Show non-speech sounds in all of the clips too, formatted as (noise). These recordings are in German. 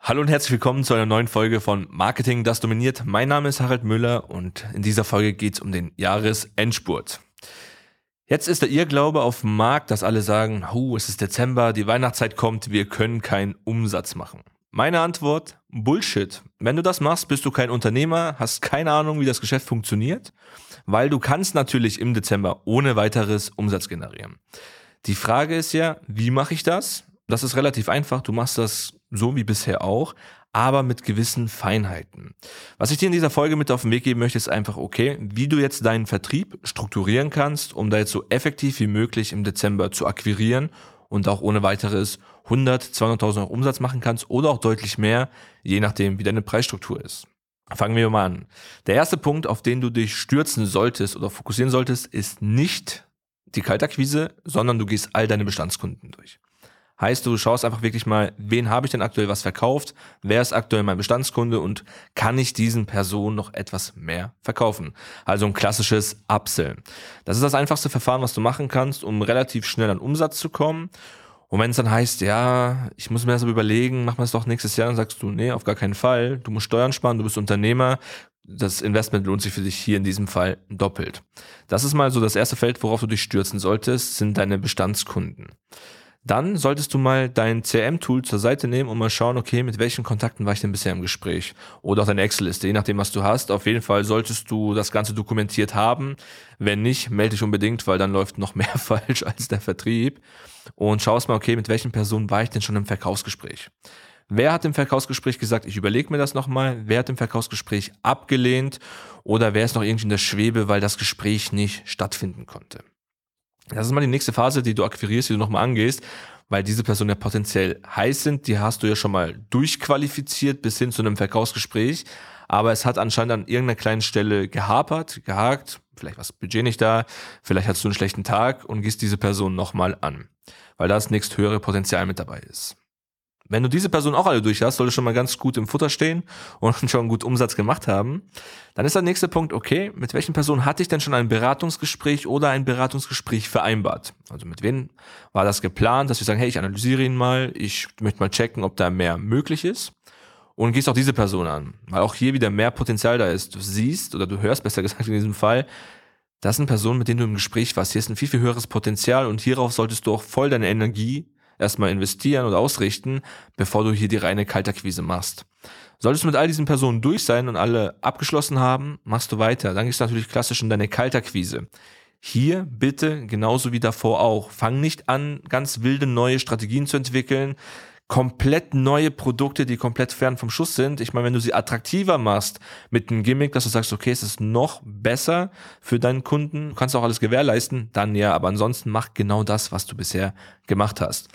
Hallo und herzlich willkommen zu einer neuen Folge von Marketing, das dominiert. Mein Name ist Harald Müller und in dieser Folge geht es um den Jahresendspurt. Jetzt ist der Irrglaube auf dem Markt, dass alle sagen, oh, es ist Dezember, die Weihnachtszeit kommt, wir können keinen Umsatz machen. Meine Antwort, Bullshit. Wenn du das machst, bist du kein Unternehmer, hast keine Ahnung, wie das Geschäft funktioniert, weil du kannst natürlich im Dezember ohne weiteres Umsatz generieren. Die Frage ist ja, wie mache ich das? Das ist relativ einfach. Du machst das so wie bisher auch, aber mit gewissen Feinheiten. Was ich dir in dieser Folge mit auf den Weg geben möchte, ist einfach, okay, wie du jetzt deinen Vertrieb strukturieren kannst, um da jetzt so effektiv wie möglich im Dezember zu akquirieren und auch ohne weiteres 100, 200.000 Euro Umsatz machen kannst oder auch deutlich mehr, je nachdem, wie deine Preisstruktur ist. Fangen wir mal an. Der erste Punkt, auf den du dich stürzen solltest oder fokussieren solltest, ist nicht die Kaltakquise, sondern du gehst all deine Bestandskunden durch. Heißt, du schaust einfach wirklich mal, wen habe ich denn aktuell was verkauft, wer ist aktuell mein Bestandskunde und kann ich diesen Personen noch etwas mehr verkaufen. Also ein klassisches Upsell. Das ist das einfachste Verfahren, was du machen kannst, um relativ schnell an Umsatz zu kommen. Und wenn es dann heißt, ja, ich muss mir das aber überlegen, machen wir es doch nächstes Jahr, dann sagst du, nee, auf gar keinen Fall. Du musst Steuern sparen, du bist Unternehmer. Das Investment lohnt sich für dich hier in diesem Fall doppelt. Das ist mal so das erste Feld, worauf du dich stürzen solltest, sind deine Bestandskunden dann solltest du mal dein CRM-Tool zur Seite nehmen und mal schauen, okay, mit welchen Kontakten war ich denn bisher im Gespräch? Oder auch deine Excel-Liste, je nachdem, was du hast. Auf jeden Fall solltest du das Ganze dokumentiert haben. Wenn nicht, melde dich unbedingt, weil dann läuft noch mehr (laughs) falsch als der Vertrieb. Und schaust mal, okay, mit welchen Personen war ich denn schon im Verkaufsgespräch? Wer hat im Verkaufsgespräch gesagt, ich überlege mir das nochmal? Wer hat im Verkaufsgespräch abgelehnt? Oder wer ist noch irgendwie in der Schwebe, weil das Gespräch nicht stattfinden konnte? Das ist mal die nächste Phase, die du akquirierst, die du nochmal angehst, weil diese Personen ja potenziell heiß sind. Die hast du ja schon mal durchqualifiziert bis hin zu einem Verkaufsgespräch. Aber es hat anscheinend an irgendeiner kleinen Stelle gehapert, gehakt. Vielleicht war das Budget nicht da. Vielleicht hast du einen schlechten Tag und gehst diese Person nochmal an. Weil da das nächst höhere Potenzial mit dabei ist. Wenn du diese Person auch alle durch hast, sollte schon mal ganz gut im Futter stehen und (laughs) schon gut Umsatz gemacht haben. Dann ist der nächste Punkt, okay, mit welchen Personen hatte ich denn schon ein Beratungsgespräch oder ein Beratungsgespräch vereinbart? Also mit wem war das geplant, dass wir sagen, hey, ich analysiere ihn mal, ich möchte mal checken, ob da mehr möglich ist. Und gehst auch diese Person an, weil auch hier wieder mehr Potenzial da ist. Du siehst oder du hörst besser (laughs) gesagt in diesem Fall, das sind Personen, mit denen du im Gespräch warst. Hier ist ein viel, viel höheres Potenzial und hierauf solltest du auch voll deine Energie erstmal investieren oder ausrichten, bevor du hier die reine Kaltakquise machst. Solltest du mit all diesen Personen durch sein und alle abgeschlossen haben, machst du weiter. Dann gehst du natürlich klassisch in deine Kaltakquise. Hier bitte genauso wie davor auch. Fang nicht an, ganz wilde neue Strategien zu entwickeln komplett neue Produkte, die komplett fern vom Schuss sind. Ich meine, wenn du sie attraktiver machst mit einem Gimmick, dass du sagst, okay, es ist noch besser für deinen Kunden, du kannst auch alles gewährleisten, dann ja, aber ansonsten mach genau das, was du bisher gemacht hast.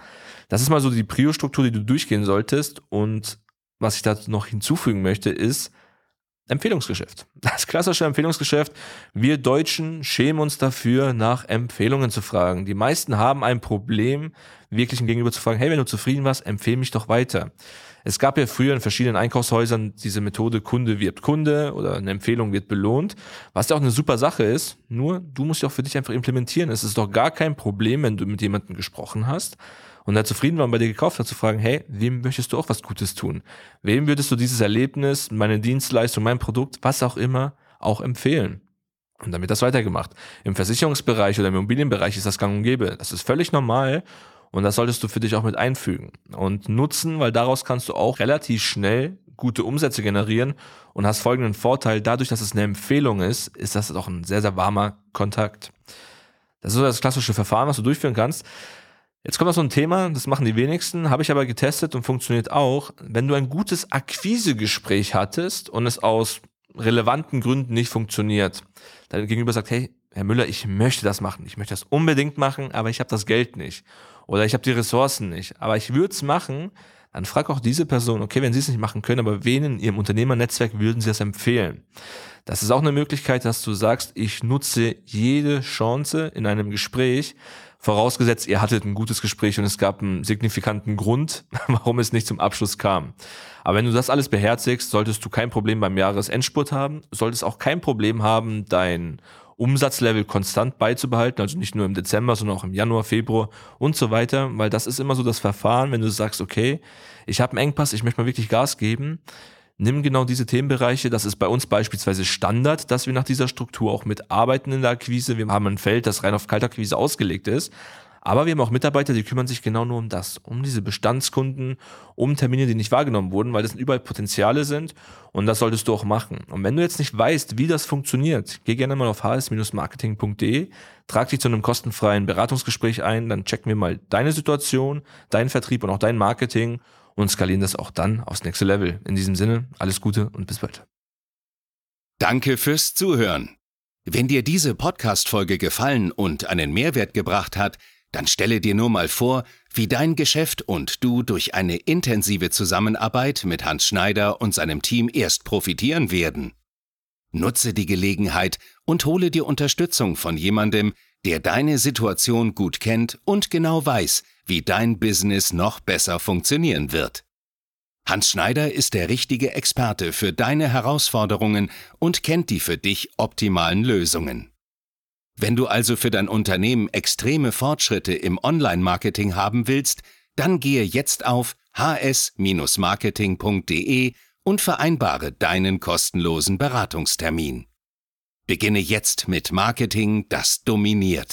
Das ist mal so die Prio-Struktur, die du durchgehen solltest und was ich da noch hinzufügen möchte, ist, Empfehlungsgeschäft. Das klassische Empfehlungsgeschäft. Wir Deutschen schämen uns dafür, nach Empfehlungen zu fragen. Die meisten haben ein Problem, wirklich ein Gegenüber zu fragen, hey, wenn du zufrieden warst, empfehle mich doch weiter. Es gab ja früher in verschiedenen Einkaufshäusern diese Methode Kunde wirbt Kunde oder eine Empfehlung wird belohnt, was ja auch eine super Sache ist. Nur du musst ja auch für dich einfach implementieren. Es ist doch gar kein Problem, wenn du mit jemandem gesprochen hast und er zufrieden war und bei dir gekauft hat, zu fragen, hey, wem möchtest du auch was Gutes tun? Wem würdest du dieses Erlebnis, meine Dienstleistung, mein Produkt, was auch immer, auch empfehlen? Und wird das weitergemacht. Im Versicherungsbereich oder im Immobilienbereich ist das gang und gäbe. Das ist völlig normal und das solltest du für dich auch mit einfügen und nutzen, weil daraus kannst du auch relativ schnell gute Umsätze generieren und hast folgenden Vorteil. Dadurch, dass es eine Empfehlung ist, ist das auch ein sehr, sehr warmer Kontakt. Das ist so das klassische Verfahren, was du durchführen kannst. Jetzt kommt noch so ein Thema, das machen die wenigsten, habe ich aber getestet und funktioniert auch. Wenn du ein gutes Akquisegespräch hattest und es aus relevanten Gründen nicht funktioniert, dein Gegenüber sagt, hey, Herr Müller, ich möchte das machen, ich möchte das unbedingt machen, aber ich habe das Geld nicht oder ich habe die Ressourcen nicht, aber ich würde es machen, dann frag auch diese Person, okay, wenn sie es nicht machen können, aber wen in ihrem Unternehmernetzwerk würden sie das empfehlen? Das ist auch eine Möglichkeit, dass du sagst, ich nutze jede Chance in einem Gespräch, vorausgesetzt, ihr hattet ein gutes Gespräch und es gab einen signifikanten Grund, (laughs) warum es nicht zum Abschluss kam. Aber wenn du das alles beherzigst, solltest du kein Problem beim Jahresendspurt haben, solltest auch kein Problem haben, dein Umsatzlevel konstant beizubehalten, also nicht nur im Dezember, sondern auch im Januar, Februar und so weiter, weil das ist immer so das Verfahren, wenn du sagst, okay, ich habe einen Engpass, ich möchte mal wirklich Gas geben, nimm genau diese Themenbereiche. Das ist bei uns beispielsweise Standard, dass wir nach dieser Struktur auch mitarbeiten in der Akquise. Wir haben ein Feld, das rein auf Kaltakquise ausgelegt ist. Aber wir haben auch Mitarbeiter, die kümmern sich genau nur um das, um diese Bestandskunden, um Termine, die nicht wahrgenommen wurden, weil das überall Potenziale sind und das solltest du auch machen. Und wenn du jetzt nicht weißt, wie das funktioniert, geh gerne mal auf hs-marketing.de, trag dich zu einem kostenfreien Beratungsgespräch ein, dann checken wir mal deine Situation, deinen Vertrieb und auch dein Marketing und skalieren das auch dann aufs nächste Level. In diesem Sinne, alles Gute und bis bald. Danke fürs Zuhören. Wenn dir diese Podcast-Folge gefallen und einen Mehrwert gebracht hat, dann stelle dir nur mal vor, wie dein Geschäft und du durch eine intensive Zusammenarbeit mit Hans Schneider und seinem Team erst profitieren werden. Nutze die Gelegenheit und hole dir Unterstützung von jemandem, der deine Situation gut kennt und genau weiß, wie dein Business noch besser funktionieren wird. Hans Schneider ist der richtige Experte für deine Herausforderungen und kennt die für dich optimalen Lösungen. Wenn du also für dein Unternehmen extreme Fortschritte im Online-Marketing haben willst, dann gehe jetzt auf hs-marketing.de und vereinbare deinen kostenlosen Beratungstermin. Beginne jetzt mit Marketing, das dominiert.